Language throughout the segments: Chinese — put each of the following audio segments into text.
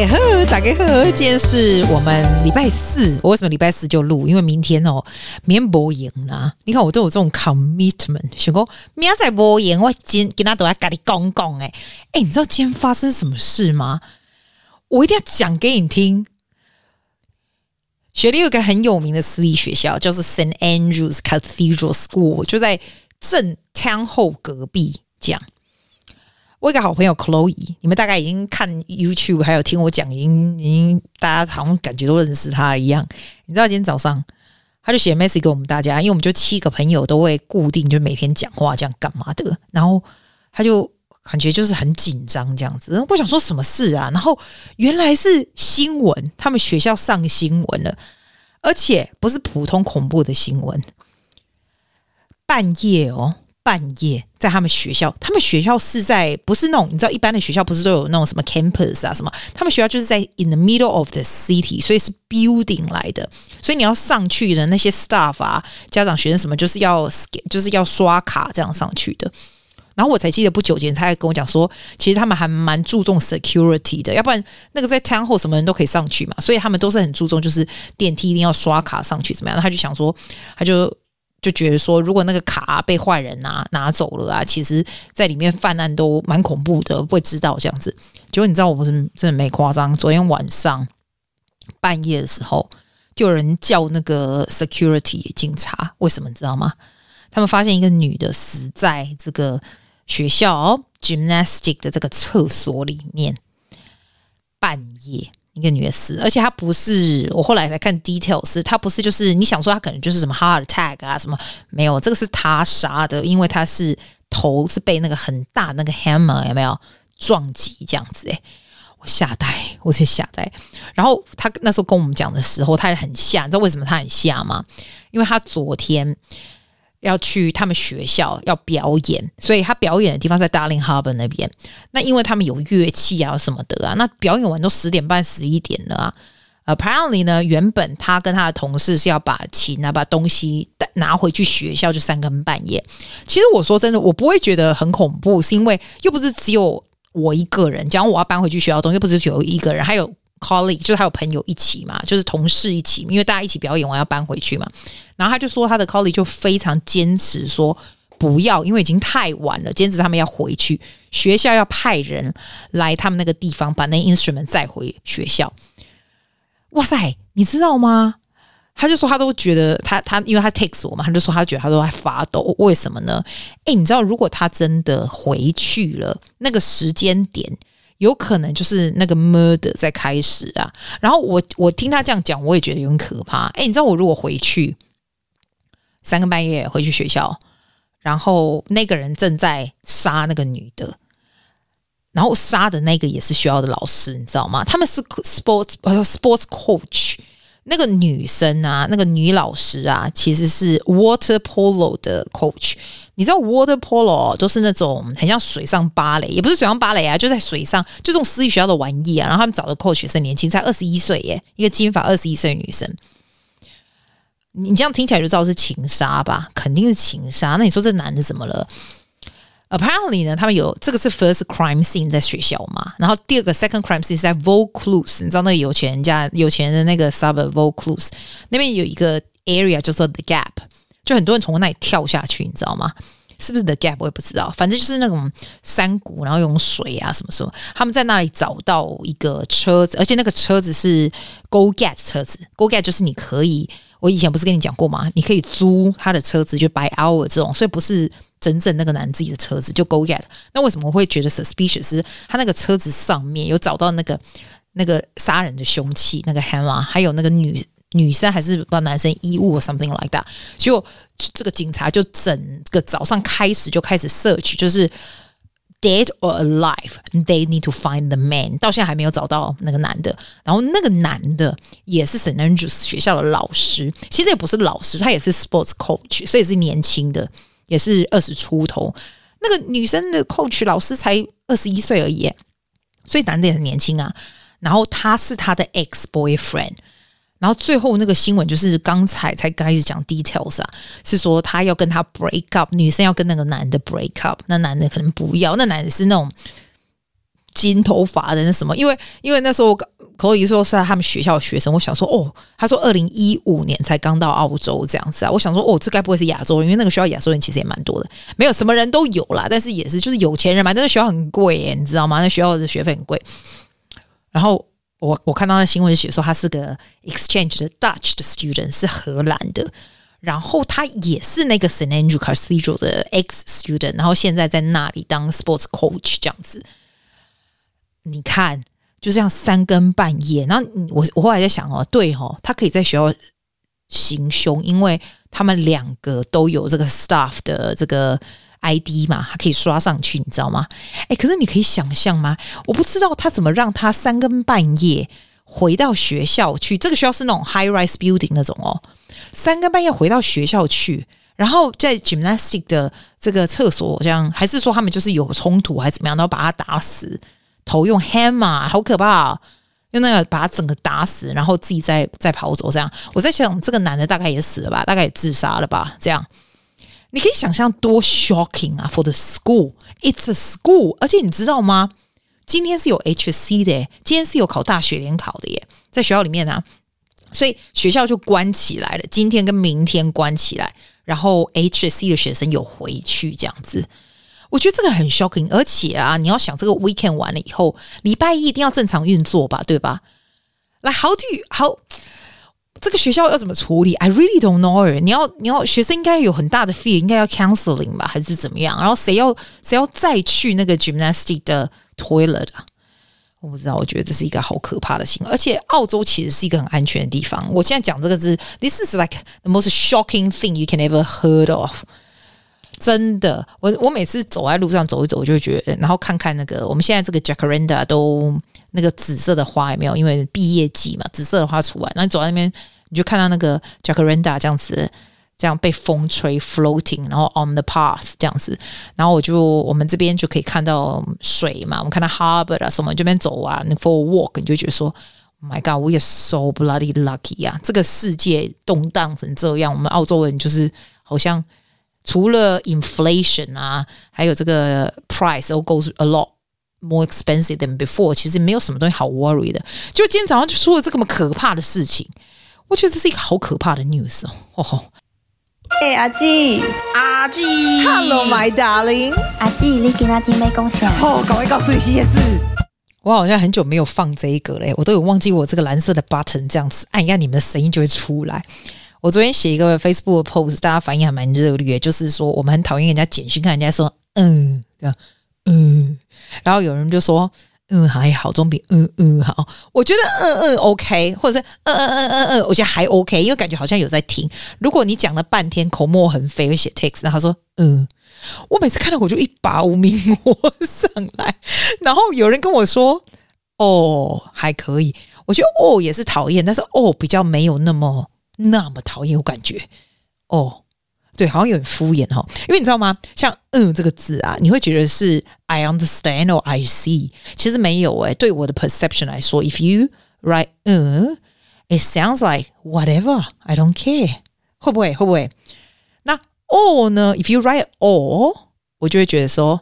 家好，大家好，今天是我们礼拜四。我为什么礼拜四就录？因为明天哦，明天播赢啦。你看我都有这种 commitment，想说明天再播赢，我今天跟他都要跟你讲讲。哎哎，你知道今天发生什么事吗？我一定要讲给你听。雪梨有一个很有名的私立学校，叫做 Saint Andrews Cathedral School，就在正 Town 后隔壁。讲。我一个好朋友 Chloe，你们大概已经看 YouTube，还有听我讲，已经已经大家好像感觉都认识他一样。你知道今天早上他就写 message 给我们大家，因为我们就七个朋友都会固定就每天讲话这样干嘛的，然后他就感觉就是很紧张这样子。我想说什么事啊？然后原来是新闻，他们学校上新闻了，而且不是普通恐怖的新闻，半夜哦。半夜在他们学校，他们学校是在不是那种你知道一般的学校不是都有那种什么 campus 啊什么？他们学校就是在 in the middle of the city，所以是 building 来的，所以你要上去的那些 staff 啊、家长、学生什么，就是要就是要刷卡这样上去的。然后我才记得不久前他还跟我讲说，其实他们还蛮注重 security 的，要不然那个在 town hall 什么人都可以上去嘛，所以他们都是很注重就是电梯一定要刷卡上去怎么样？他就想说，他就。就觉得说，如果那个卡被坏人拿拿走了啊，其实在里面犯案都蛮恐怖的，不会知道这样子。结果你知道，我不是真的没夸张。昨天晚上半夜的时候，就有人叫那个 security 警察。为什么你知道吗？他们发现一个女的死在这个学校 gymnastic 的这个厕所里面，半夜。一个女的死，而且她不是，我后来才看 details，她不是就是你想说她可能就是什么 heart attack 啊什么，没有，这个是他杀的，因为她是头是被那个很大那个 hammer 有没有撞击这样子诶，我吓呆，我是吓呆。然后他那时候跟我们讲的时候，他也很吓，你知道为什么他很吓吗？因为他昨天。要去他们学校要表演，所以他表演的地方在 Darling Harbour 那边。那因为他们有乐器啊什么的啊，那表演完都十点半十一点了啊。Apparently 呢，原本他跟他的同事是要把琴啊把东西带拿回去学校，就三更半夜。其实我说真的，我不会觉得很恐怖，是因为又不是只有我一个人。假如我要搬回去学校东西，又不是只有一个人，还有。Colleague 就是还有朋友一起嘛，就是同事一起，因为大家一起表演完要搬回去嘛。然后他就说他的 colleague 就非常坚持说不要，因为已经太晚了，坚持他们要回去学校，要派人来他们那个地方把那 instrument 载回学校。哇塞，你知道吗？他就说他都觉得他他因为他 text 我嘛，他就说他觉得他都在发抖。为什么呢？诶，你知道如果他真的回去了，那个时间点。有可能就是那个 murder 在开始啊，然后我我听他这样讲，我也觉得有点可怕。哎，你知道我如果回去三更半夜回去学校，然后那个人正在杀那个女的，然后杀的那个也是学校的老师，你知道吗？他们是 sports 呃 sports coach。那个女生啊，那个女老师啊，其实是 water polo 的 coach。你知道 water polo 都是那种很像水上芭蕾，也不是水上芭蕾啊，就在水上，就这种私立学校的玩意啊。然后他们找的 coach 是年轻，才二十一岁耶，一个金发二十一岁女生。你这样听起来就知道是情杀吧？肯定是情杀。那你说这男的怎么了？Apparently 呢，他们有这个是 first crime scene 在学校嘛，然后第二个 second crime scene 在 Vaucluse，你知道那个有钱人家有钱人的那个 suburb Vaucluse 那边有一个 area 叫做 The Gap，就很多人从那里跳下去，你知道吗？是不是 The Gap 我也不知道，反正就是那种山谷，然后有水啊什么什么，他们在那里找到一个车子，而且那个车子是 Go Get 车子，Go Get 就是你可以。我以前不是跟你讲过吗？你可以租他的车子，就 by hour 这种，所以不是真正那个男自己的车子，就 go get。那为什么我会觉得 suspicious？是他那个车子上面有找到那个那个杀人的凶器，那个 hammer，还有那个女女生还是不知道男生衣物 something like that。就这个警察就整个早上开始就开始 search，就是 dead or alive，they need to find the man。到现在还没有找到那个男的，然后那个男的也是 St Andrews 学校的老师，其实也不是老师，他也是 sports coach，所以是年轻的，也是二十出头。那个女生的 coach 老师才二十一岁而已，所以男的也很年轻啊。然后他是他的 ex boyfriend。然后最后那个新闻就是刚才才开始讲 details 啊，是说他要跟他 break up，女生要跟那个男的 break up，那男的可能不要，那男的是那种金头发的那什么，因为因为那时候可以说是他们学校的学生，我想说哦，他说二零一五年才刚到澳洲这样子啊，我想说哦，这该不会是亚洲人？因为那个学校亚洲人其实也蛮多的，没有什么人都有啦，但是也是就是有钱人嘛，但是学校很贵耶，你知道吗？那学校的学费很贵。然后我我看到那新闻写说他是个 exchange 的 Dutch 的 student，是荷兰的。然后他也是那个 St Andrew Cathedral 的 ex student，然后现在在那里当 sports coach 这样子。你看，就这样三更半夜，然后我我后来在想哦，对哦，他可以在学校行凶，因为他们两个都有这个 staff 的这个 ID 嘛，他可以刷上去，你知道吗？哎，可是你可以想象吗？我不知道他怎么让他三更半夜回到学校去。这个学校是那种 high rise building 那种哦。三更半夜回到学校去，然后在 gymnastic 的这个厕所，这样还是说他们就是有冲突还是怎么样，然后把他打死，头用 hammer，好可怕哦，用那个把他整个打死，然后自己再再跑走，这样。我在想，这个男的大概也死了吧，大概也自杀了吧，这样。你可以想象多 shocking 啊！For the school, it's a school，而且你知道吗？今天是有 H C 的，今天是有考大学联考的耶，在学校里面啊。所以学校就关起来了，今天跟明天关起来，然后 H C 的学生有回去这样子。我觉得这个很 shocking，而且啊，你要想这个 weekend 完了以后，礼拜一一定要正常运作吧，对吧？来，how do you how 这个学校要怎么处理？I really don't know。你要你要学生应该有很大的 fear，应该要 counseling 吧，还是怎么样？然后谁要谁要再去那个 gymnastic 的 toilet 啊？我不知道，我觉得这是一个好可怕的行为，而且澳洲其实是一个很安全的地方。我现在讲这个是，This is like the most shocking thing you can ever heard of。真的，我我每次走在路上走一走，我就觉得，然后看看那个我们现在这个 Jacaranda 都那个紫色的花有没有？因为毕业季嘛，紫色的花出来，那你走在那边你就看到那个 Jacaranda 这样子。这样被风吹 floating，然后 on the path 这样子，然后我就我们这边就可以看到水嘛，我们看到 harbor 啊什么，这边走啊，你 for a walk，你就觉得说 my God，we are so bloody lucky 啊！这个世界动荡成这样，我们澳洲人就是好像除了 inflation 啊，还有这个 price all goes a lot more expensive than before，其实没有什么东西好 worry 的。就今天早上就说了这个么可怕的事情，我觉得这是一个好可怕的 news 哦。哦哎，阿季，阿季，Hello my darling，阿季，你给阿季没贡献哦，赶快告诉你这件事。我好像很久没有放这一个嘞，我都有忘记我这个蓝色的 button，这样子按一下你们的声音就会出来。我昨天写一个 Facebook 的 post，大家反应还蛮热烈，就是说我们很讨厌人家简讯，看人家说嗯这样嗯，然后有人就说。嗯，还好，总比嗯嗯好。我觉得嗯嗯 OK，或者是嗯嗯嗯嗯嗯，我觉得还 OK，因为感觉好像有在听。如果你讲了半天口沫横飞，会写 text，然后说嗯，我每次看到我就一把无名火上来。然后有人跟我说哦还可以，我觉得哦也是讨厌，但是哦比较没有那么那么讨厌，我感觉哦。对，好像有点敷衍哈，因为你知道吗？像“嗯”这个字啊，你会觉得是 “I understand” or “I see”，其实没有诶。对我的 perception 来说，if you write “嗯 ”，it sounds like whatever. I don't care，会不会？会不会？那 “all” 呢？If you write “all”，我就会觉得说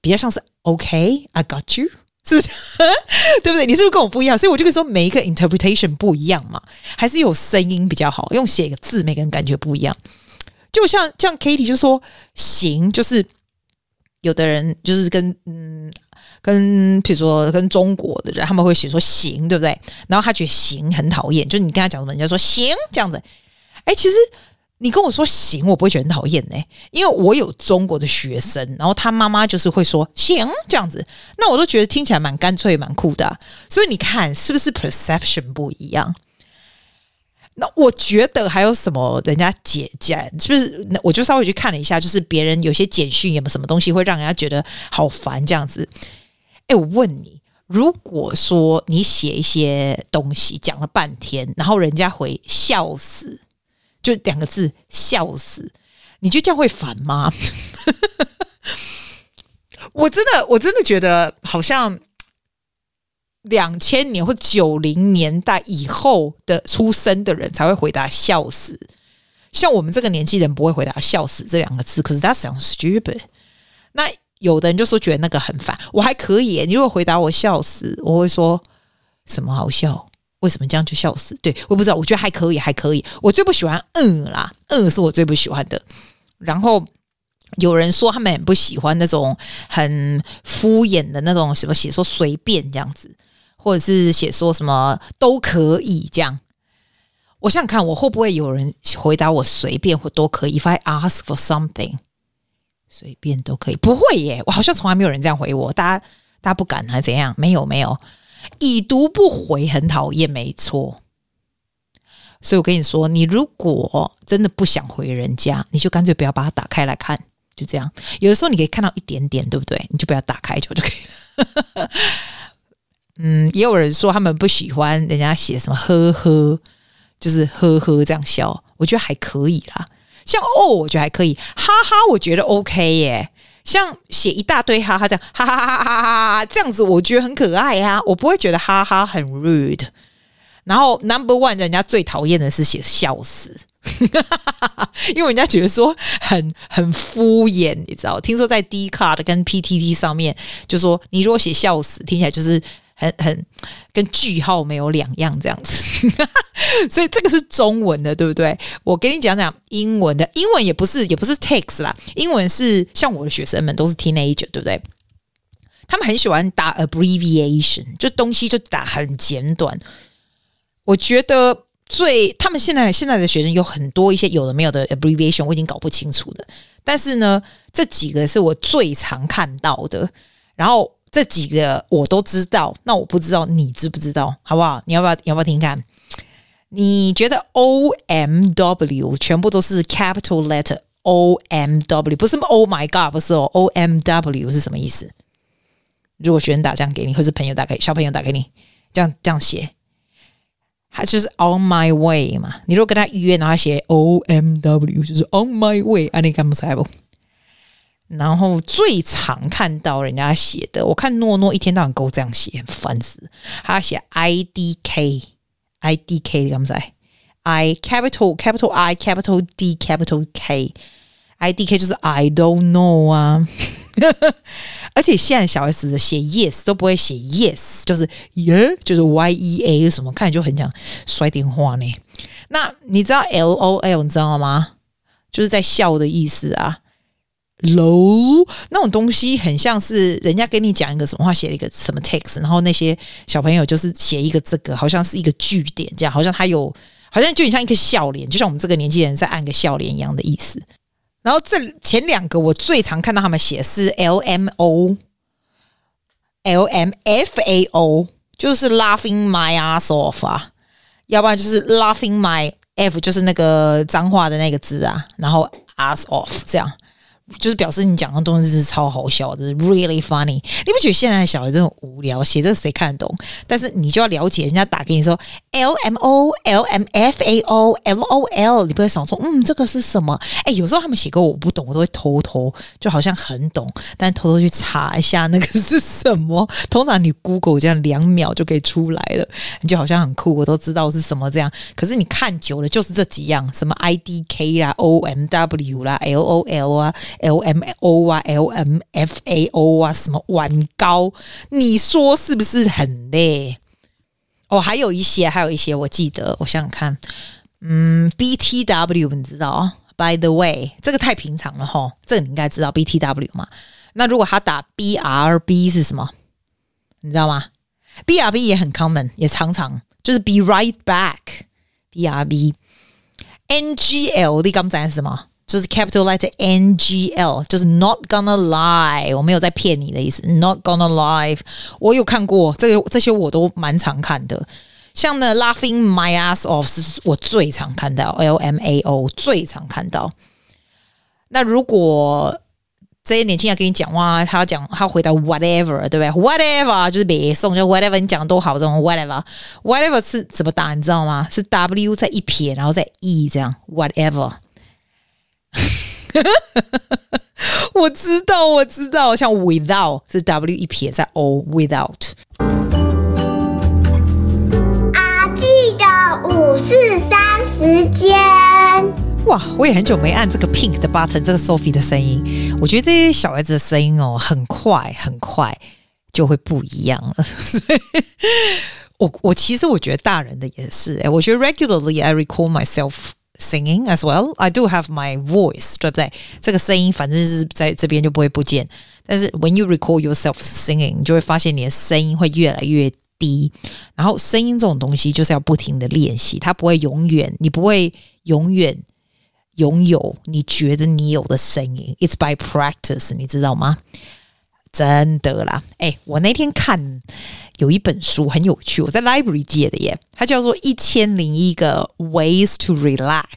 比较像是 “OK, I got you”，是不是？对不对？你是不是跟我不一样？所以我就会说每一个 interpretation 不一样嘛，还是有声音比较好，用写一个字，每个人感觉不一样。就像像 Katie 就说行，就是有的人就是跟嗯跟比如说跟中国的人，他们会写说行，对不对？然后他觉得行很讨厌，就是你跟他讲什么，人家说行这样子。哎，其实你跟我说行，我不会觉得很讨厌呢，因为我有中国的学生，然后他妈妈就是会说行这样子，那我都觉得听起来蛮干脆、蛮酷的。所以你看是不是 perception 不一样？那我觉得还有什么？人家简简就是，我就稍微去看了一下，就是别人有些简讯有没什么东西会让人家觉得好烦这样子。哎，我问你，如果说你写一些东西讲了半天，然后人家回笑死，就两个字笑死，你觉得这样会烦吗？我真的，我真的觉得好像。两千年或九零年代以后的出生的人才会回答笑死，像我们这个年纪人不会回答笑死这两个字，可是 that sounds stupid。那有的人就说觉得那个很烦，我还可以。你如果回答我笑死，我会说什么好笑？为什么这样就笑死？对，我不知道，我觉得还可以，还可以。我最不喜欢嗯啦，嗯是我最不喜欢的。然后有人说他们很不喜欢那种很敷衍的那种什么写说随便这样子，或者是写说什么都可以这样。我想想看，我会不会有人回答我随便或都可以？If I ask for something，随便都可以，不会耶。我好像从来没有人这样回我，大家大家不敢还是怎样？没有没有，已读不回很讨厌，没错。所以我跟你说，你如果真的不想回人家，你就干脆不要把它打开来看，就这样。有的时候你可以看到一点点，对不对？你就不要打开就 就可以了。嗯，也有人说他们不喜欢人家写什么呵呵。就是呵呵这样笑，我觉得还可以啦。像哦，我觉得还可以，哈哈，我觉得 OK 耶。像写一大堆哈哈这样，哈哈哈哈哈哈，这样子我觉得很可爱啊，我不会觉得哈哈很 rude。然后 number one，人家最讨厌的是写笑死，因为人家觉得说很很敷衍，你知道？听说在 Dcard 跟 PTT 上面，就说你如果写笑死，听起来就是。很很跟句号没有两样这样子，所以这个是中文的，对不对？我给你讲讲英文的，英文也不是也不是 text 啦，英文是像我的学生们都是 teenager，对不对？他们很喜欢打 abbreviation，就东西就打很简短。我觉得最他们现在现在的学生有很多一些有的没有的 abbreviation，我已经搞不清楚了。但是呢，这几个是我最常看到的，然后。这几个我都知道，那我不知道你知不知道，好不好？你要不要？要不要听看？你觉得 O M W 全部都是 capital letter O M W，不是 Oh my God，不是哦，O M W 是什么意思？如果学生打这样给你，或是朋友打给小朋友打给你，这样这样写，他就是 On my way 嘛。你如果跟他约，然后写 O M W，就是 On my way，啊，你敢不猜不？然后最常看到人家写的，我看诺诺一天到晚给我这样写，烦死。他写 I D K I D K，你敢不知？I capital capital I capital D capital K I D K 就是 I don't know 啊。而且现在小孩子写 yes 都不会写 yes，就是 yeah，就是 Y E A 什么，看着就很想摔电话呢。那你知道 L O L 你知道吗？就是在笑的意思啊。Low 那种东西很像是人家跟你讲一个什么话，写了一个什么 text，然后那些小朋友就是写一个这个，好像是一个句点，这样好像他有，好像就很像一个笑脸，就像我们这个年纪人在按个笑脸一样的意思。然后这前两个我最常看到他们写是 L M O L M F A O，就是 laughing my ass off 啊，要不然就是 laughing my F，就是那个脏话的那个字啊，然后 ass off 这样。就是表示你讲的东西是超好笑的，really funny。你不觉得现在的小孩真的无聊？写这谁看得懂？但是你就要了解，人家打给你说 L M O L M F A O L O L，你不会想说嗯，这个是什么？哎，有时候他们写给我不懂，我都会偷偷就好像很懂，但偷偷去查一下那个是什么。通常你 Google 这样两秒就可以出来了，你就好像很酷，我都知道是什么这样。可是你看久了就是这几样，什么 I D K 啦，O M W 啦，L O L 啊。L M O 啊，L M F A O 啊，什么玩高？你说是不是很累？哦，还有一些，还有一些，我记得，我想想看，嗯，B T W，你知道啊？By the way，这个太平常了哈，这个你应该知道 B T W 嘛？那如果他打 B R B 是什么？你知道吗？B R B 也很 common，也常常就是 Be right back，B R B N G L，你刚才是什么？就是 capital letter N G L，就是 not gonna lie，我没有在骗你的意思。not gonna lie，我有看过这个，这些我都蛮常看的。像呢，laughing my ass off 是我最常看到，L M A O 最常看到。那如果这些年轻人跟你讲话，他要讲，他回答 whatever，对不对？whatever 就是别送，就 whatever，你讲的都好，这种 whatever，whatever 是怎么打？你知道吗？是 W 再一撇，然后再 E 这样，whatever。我知道，我知道，像 without 是 W 一撇在 O，without。啊记得五四三时间，哇，我也很久没按这个 pink 的 button，这个 Sophie 的声音。我觉得这些小孩子的声音哦，很快很快就会不一样了。所以我我其实我觉得大人的也是，哎，我觉得 regularly I recall myself singing as well. I do have my voice，对不对？这个声音反正是在这边就不会不见。但是 when you recall yourself singing，你就会发现你的声音会越来越低。然后声音这种东西就是要不停的练习，它不会永远，你不会永远。拥有你觉得你有的声音，It's by practice，你知道吗？真的啦，哎，我那天看有一本书很有趣，我在 library 借的耶，它叫做《一千零一个 ways to relax》，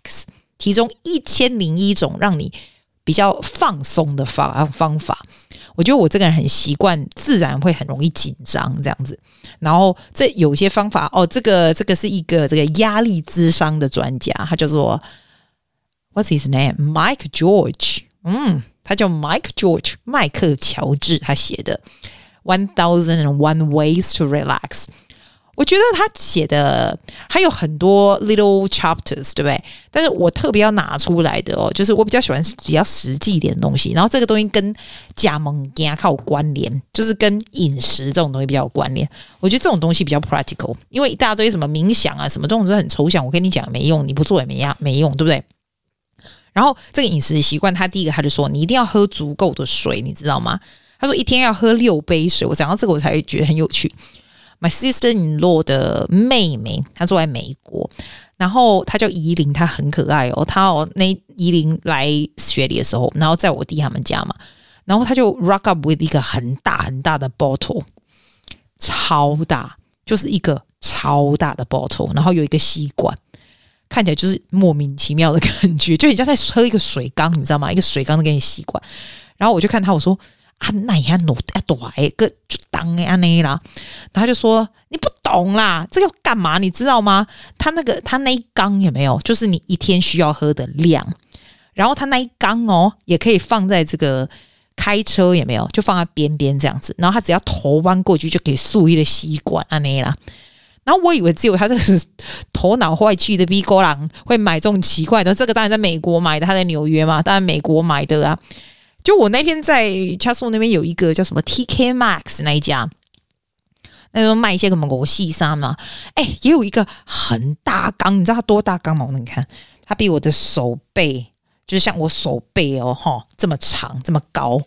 其中一千零一种让你比较放松的方方法。我觉得我这个人很习惯，自然会很容易紧张这样子。然后这有些方法哦，这个这个是一个这个压力咨商的专家，他叫做。What's his name? Mike George。嗯，他叫 Mike George，麦克乔治。他写的《One Thousand and One Ways to Relax》，我觉得他写的还有很多 little chapters，对不对？但是我特别要拿出来的哦，就是我比较喜欢比较实际一点的东西。然后这个东西跟加盟加靠关联，就是跟饮食这种东西比较有关联。我觉得这种东西比较 practical，因为一大堆什么冥想啊，什么这种都很抽象。我跟你讲没用，你不做也没样没用，对不对？然后这个饮食习惯，他第一个他就说，你一定要喝足够的水，你知道吗？他说一天要喝六杯水。我讲到这个，我才会觉得很有趣。My sister-in-law 的妹妹，她住在美国，然后她叫怡琳，她很可爱哦。她哦，那怡琳来雪梨的时候，然后在我弟他们家嘛，然后她就 rock up with 一个很大很大的 bottle，超大，就是一个超大的 bottle，然后有一个吸管。看起来就是莫名其妙的感觉，就人家在喝一个水缸，你知道吗？一个水缸都给你吸管，然后我就看他，我说啊，那也弄啊，躲一个就当哎那啦，他就说你不懂啦，这要干嘛？你知道吗？他那个他那一缸有没有？就是你一天需要喝的量，然后他那一缸哦，也可以放在这个开车有没有？就放在边边这样子，然后他只要头弯过去就可以竖一个吸管啊那啦。然后我以为只有他这个头脑坏去的 B 哥郎会买这种奇怪的，这个当然在美国买的，他在纽约嘛，当然美国买的啊。就我那天在 Chasoo 那边有一个叫什么 TK Max 那一家，那时候卖一些什么国细沙嘛，哎，也有一个很大缸，你知道它多大缸吗？我你看，它比我的手背，就是像我手背哦，哈，这么长，这么高，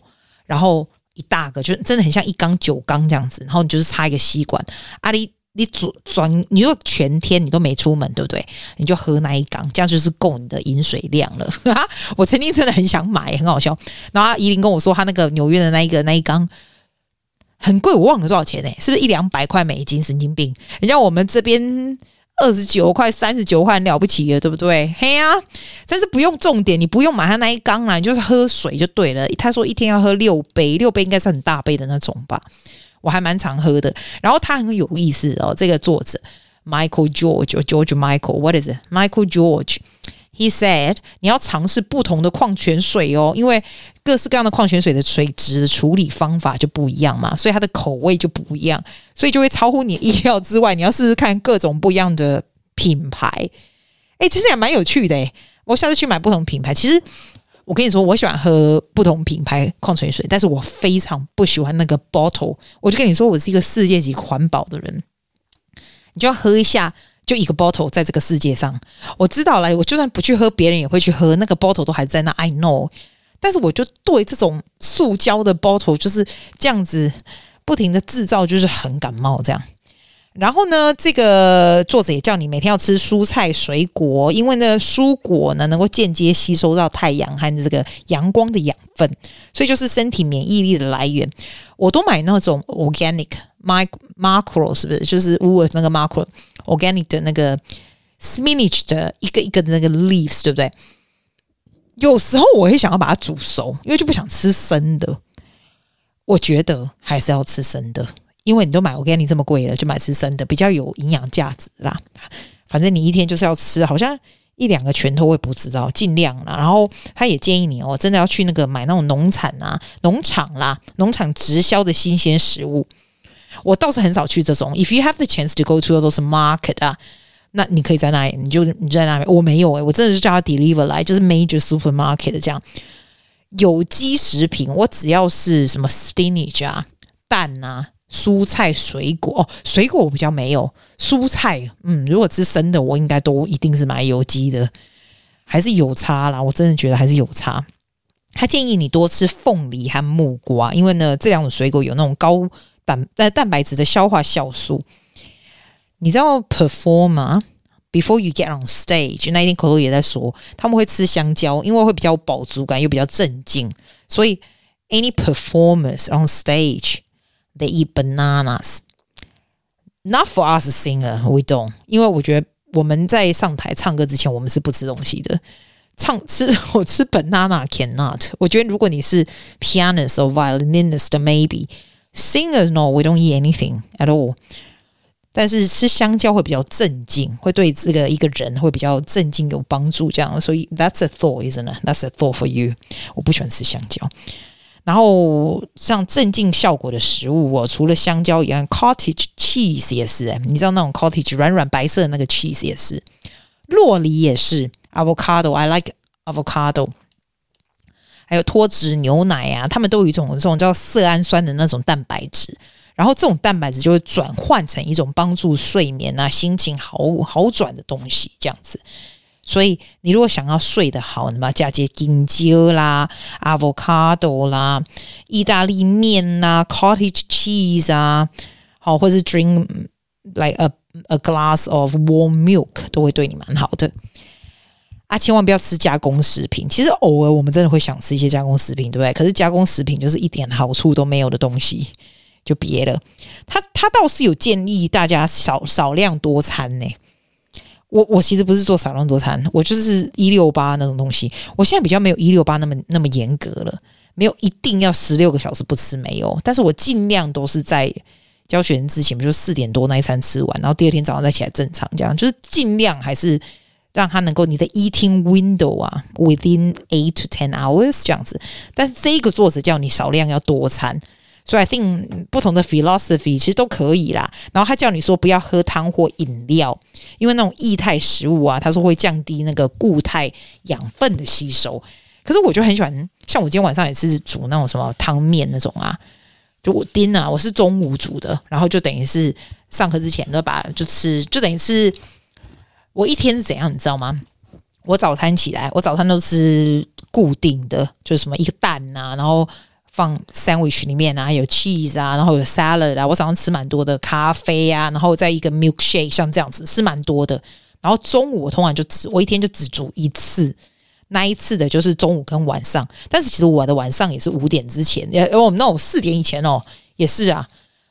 然后一大个，就真的很像一缸酒缸这样子，然后你就是插一个吸管，阿里。你转转，你说全天你都没出门，对不对？你就喝那一缸，这样就是够你的饮水量了。我曾经真的很想买，很好笑。然后怡琳跟我说，他那个纽约的那一个那一缸很贵，我忘了多少钱呢？是不是一两百块美金？神经病！人家我们这边二十九块、三十九块很了不起了，对不对？嘿呀、但是不用重点，你不用买他那一缸啦，你就是喝水就对了。他说一天要喝六杯，六杯应该是很大杯的那种吧。我还蛮常喝的，然后他很有意思哦。这个作者 Michael George George Michael，What is it？Michael George，He said 你要尝试不同的矿泉水哦，因为各式各样的矿泉水的水质处理方法就不一样嘛，所以它的口味就不一样，所以就会超乎你意料之外。你要试试看各种不一样的品牌，哎，其实也蛮有趣的诶。我下次去买不同品牌，其实。我跟你说，我喜欢喝不同品牌矿泉水，但是我非常不喜欢那个 bottle。我就跟你说，我是一个世界级环保的人，你就要喝一下，就一个 bottle 在这个世界上。我知道了，我就算不去喝，别人也会去喝，那个 bottle 都还在那。I know，但是我就对这种塑胶的 bottle 就是这样子不停的制造，就是很感冒这样。然后呢，这个作者也叫你每天要吃蔬菜水果，因为呢，蔬果呢能够间接吸收到太阳和这个阳光的养分，所以就是身体免疫力的来源。我都买那种 organic macro，是不是？就是乌尔那个 macro organic 的那个 spinach 的一个一个的那个 leaves，对不对？有时候我会想要把它煮熟，因为就不想吃生的。我觉得还是要吃生的。因为你都买我给你这么贵了，就买吃生的比较有营养价值啦。反正你一天就是要吃，好像一两个拳头，我也不知道，尽量啦。然后他也建议你哦，真的要去那个买那种农产啊、农场啦、农场直销的新鲜食物。我倒是很少去这种。If you have the chance to go to those market 啊，那你可以在那里，你就你在那里。我没有诶、我真的是叫他 deliver 来，就是 major supermarket 这样。有机食品，我只要是什么 spinach 啊、蛋啊、蔬菜、水果哦，水果我比较没有。蔬菜，嗯，如果吃生的，我应该都一定是买有机的，还是有差啦。我真的觉得还是有差。他建议你多吃凤梨和木瓜，因为呢，这两种水果有那种高蛋呃蛋白质的消化酵素。你知道 performer？Before you get on stage，那一天 Chloe 也在说，他们会吃香蕉，因为会比较饱足感，又比较镇静。所以，any performers on stage，they eat bananas。Not for us singer，we don't。因为我觉得我们在上台唱歌之前，我们是不吃东西的。唱吃我吃 banana cannot。我觉得如果你是 pianist or violinist，maybe singers no，we don't eat anything at all。但是吃香蕉会比较镇静，会对这个一个人会比较镇静有帮助。这样，所以 that's a thought，isn't it？That's a thought for you。我不喜欢吃香蕉。 然后像镇静效果的食物，我除了香蕉以外，cottage cheese 也是。哎，你知道那种 cottage 软软白色的那个 cheese 也是，洛梨也是，avocado，I like avocado。还有脱脂牛奶啊，他们都有一种这种叫色氨酸的那种蛋白质。然后这种蛋白质就会转换成一种帮助睡眠啊、心情好好转的东西，这样子。所以你如果想要睡得好，那么加些金蕉啦、avocado 啦、意大利面啦、cottage cheese 啊，好，或是 drink like a a glass of warm milk 都会对你蛮好的。啊，千万不要吃加工食品。其实偶尔我们真的会想吃一些加工食品，对不对？可是加工食品就是一点好处都没有的东西。就别了，他他倒是有建议大家少少量多餐呢。我我其实不是做少量多餐，我就是一六八那种东西。我现在比较没有一六八那么那么严格了，没有一定要十六个小时不吃没有。但是我尽量都是在教学生之前，比如四点多那一餐吃完，然后第二天早上再起来正常这样，就是尽量还是让他能够你的 eating window 啊，within eight to ten hours 这样子。但是这个作者叫你少量要多餐。所以，I think 不同的 philosophy 其实都可以啦。然后他叫你说不要喝汤或饮料，因为那种液态食物啊，他说会降低那个固态养分的吸收。可是我就很喜欢，像我今天晚上也是煮那种什么汤面那种啊，就我叮啊，我是中午煮的，然后就等于是上课之前都把就吃，就等于是我一天是怎样，你知道吗？我早餐起来，我早餐都吃固定的，就是什么一个蛋啊，然后。放 sandwich 里面啊，有 cheese 啊，然后有 salad 啊。我早上吃蛮多的咖啡啊，然后再一个 milkshake，像这样子吃蛮多的。然后中午我通常就只我一天就只煮一次，那一次的就是中午跟晚上。但是其实我的晚上也是五点之前，哦，那我四点以前哦也是啊，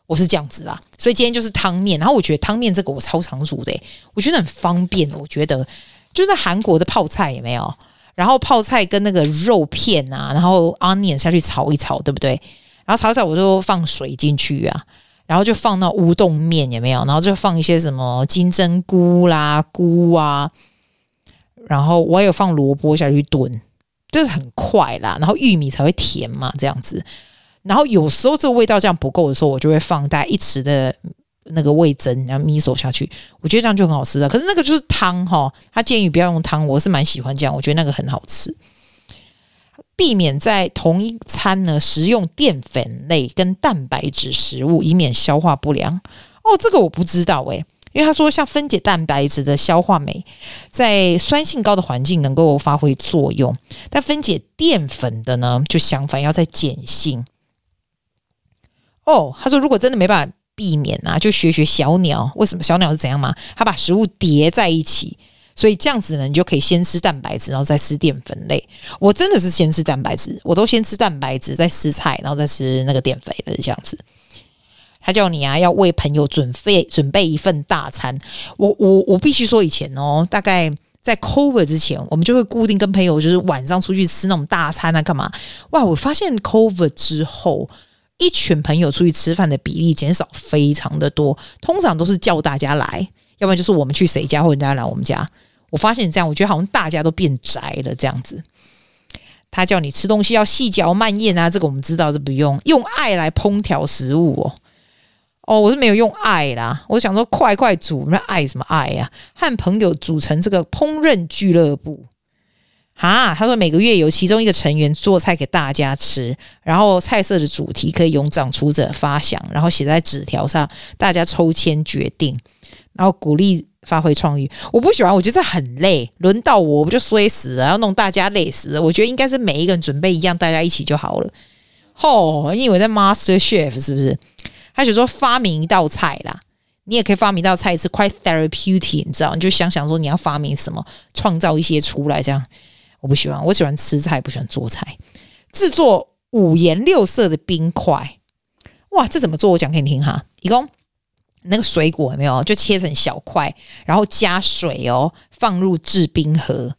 我是这样子啦。所以今天就是汤面，然后我觉得汤面这个我超常煮的，我觉得很方便。我觉得就是韩国的泡菜有没有？然后泡菜跟那个肉片啊，然后 onion 下去炒一炒，对不对？然后炒炒，我就放水进去啊，然后就放那乌冬面有没有？然后就放一些什么金针菇啦、菇啊，然后我也有放萝卜下去炖，就是很快啦。然后玉米才会甜嘛，这样子。然后有时候这个味道这样不够的时候，我就会放大一匙的。那个味噌，然后米手下去，我觉得这样就很好吃了。可是那个就是汤哈，他建议不要用汤，我是蛮喜欢这样，我觉得那个很好吃。避免在同一餐呢食用淀粉类跟蛋白质食物，以免消化不良。哦，这个我不知道诶，因为他说像分解蛋白质的消化酶，在酸性高的环境能够发挥作用，但分解淀粉的呢，就相反要在碱性。哦，他说如果真的没办法。避免啊，就学学小鸟。为什么小鸟是怎样嘛？它把食物叠在一起，所以这样子呢，你就可以先吃蛋白质，然后再吃淀粉类。我真的是先吃蛋白质，我都先吃蛋白质，再吃菜，然后再吃那个淀粉的这样子。他叫你啊，要为朋友准备准备一份大餐。我我我必须说，以前哦，大概在 COVID 之前，我们就会固定跟朋友就是晚上出去吃那种大餐啊，干嘛？哇！我发现 COVID 之后。一群朋友出去吃饭的比例减少非常的多，通常都是叫大家来，要不然就是我们去谁家或人家来我们家。我发现这样，我觉得好像大家都变宅了这样子。他叫你吃东西要细嚼慢咽啊，这个我们知道，这不用用爱来烹调食物哦。哦，我是没有用爱啦，我想说快快煮，那爱什么爱呀？和朋友组成这个烹饪俱乐部。哈，他说每个月有其中一个成员做菜给大家吃，然后菜色的主题可以由掌厨者发想，然后写在纸条上，大家抽签决定，然后鼓励发挥创意。我不喜欢，我觉得这很累，轮到我我不就衰死了，要弄大家累死了。我觉得应该是每一个人准备一样，大家一起就好了。吼，你以为在 Master Chef 是不是？他就说发明一道菜啦，你也可以发明一道菜是 quite therapeutic，你知道？你就想想说你要发明什么，创造一些出来这样。我不喜欢，我喜欢吃菜，不喜欢做菜。制作五颜六色的冰块，哇，这怎么做？我讲给你听哈。一共那个水果有没有？就切成小块，然后加水哦，放入制冰盒，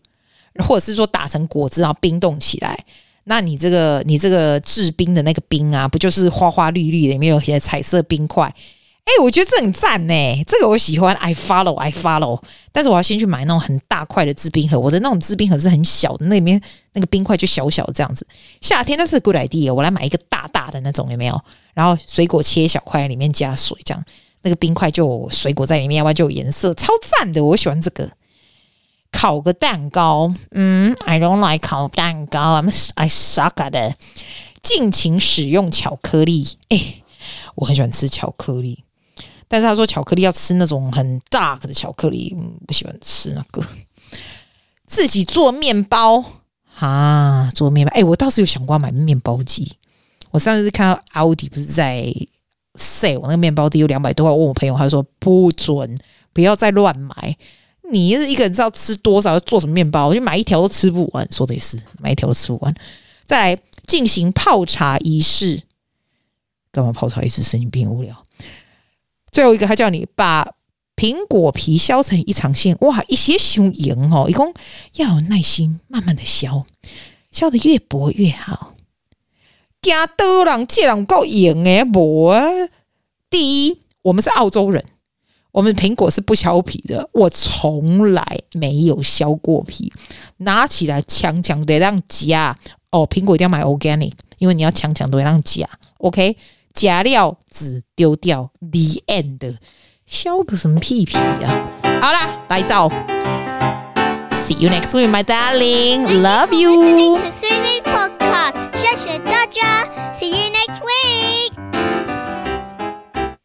或者是说打成果汁，然后冰冻起来。那你这个你这个制冰的那个冰啊，不就是花花绿绿的，里面有些彩色冰块？哎、我觉得这很赞呢，这个我喜欢，I follow，I follow。但是我要先去买那种很大块的制冰盒，我的那种制冰盒是很小的，那里面那个冰块就小小的这样子。夏天那是 good idea，我来买一个大大的那种，有没有？然后水果切小块，里面加水，这样那个冰块就水果在里面，要不然就有颜色，超赞的，我喜欢这个。烤个蛋糕，嗯，I don't like 烤蛋糕，I'm I suck at it。尽情使用巧克力，哎、我很喜欢吃巧克力。但是他说巧克力要吃那种很 dark 的巧克力，不喜欢吃那个。自己做面包啊，做面包。哎、我倒是有想过要买面包机。我上次看到奥迪不是在 sale，我那个面包机有两百多块，问我朋友，他说不准，不要再乱买。你是一个人知道吃多少，做什么面包，我就买一条都吃不完。说的也是，买一条都吃不完。再来进行泡茶仪式，干嘛泡茶仪式？神经病无聊。最后一个，他叫你把苹果皮削成一长线，哇，一些雄赢哦，一共要有耐心，慢慢的削，削得越薄越好。加多人借人够赢诶，薄啊！第一，我们是澳洲人，我们苹果是不削皮的，我从来没有削过皮，拿起来强强的让夹哦，苹果一定要买 organic，因为你要强强的让夹，OK。假料纸丢掉，the end，削个什么屁屁啊？好啦，来照，see you next week, my darling, love you. Listening to Susie's podcast，谢谢大家，see you next week.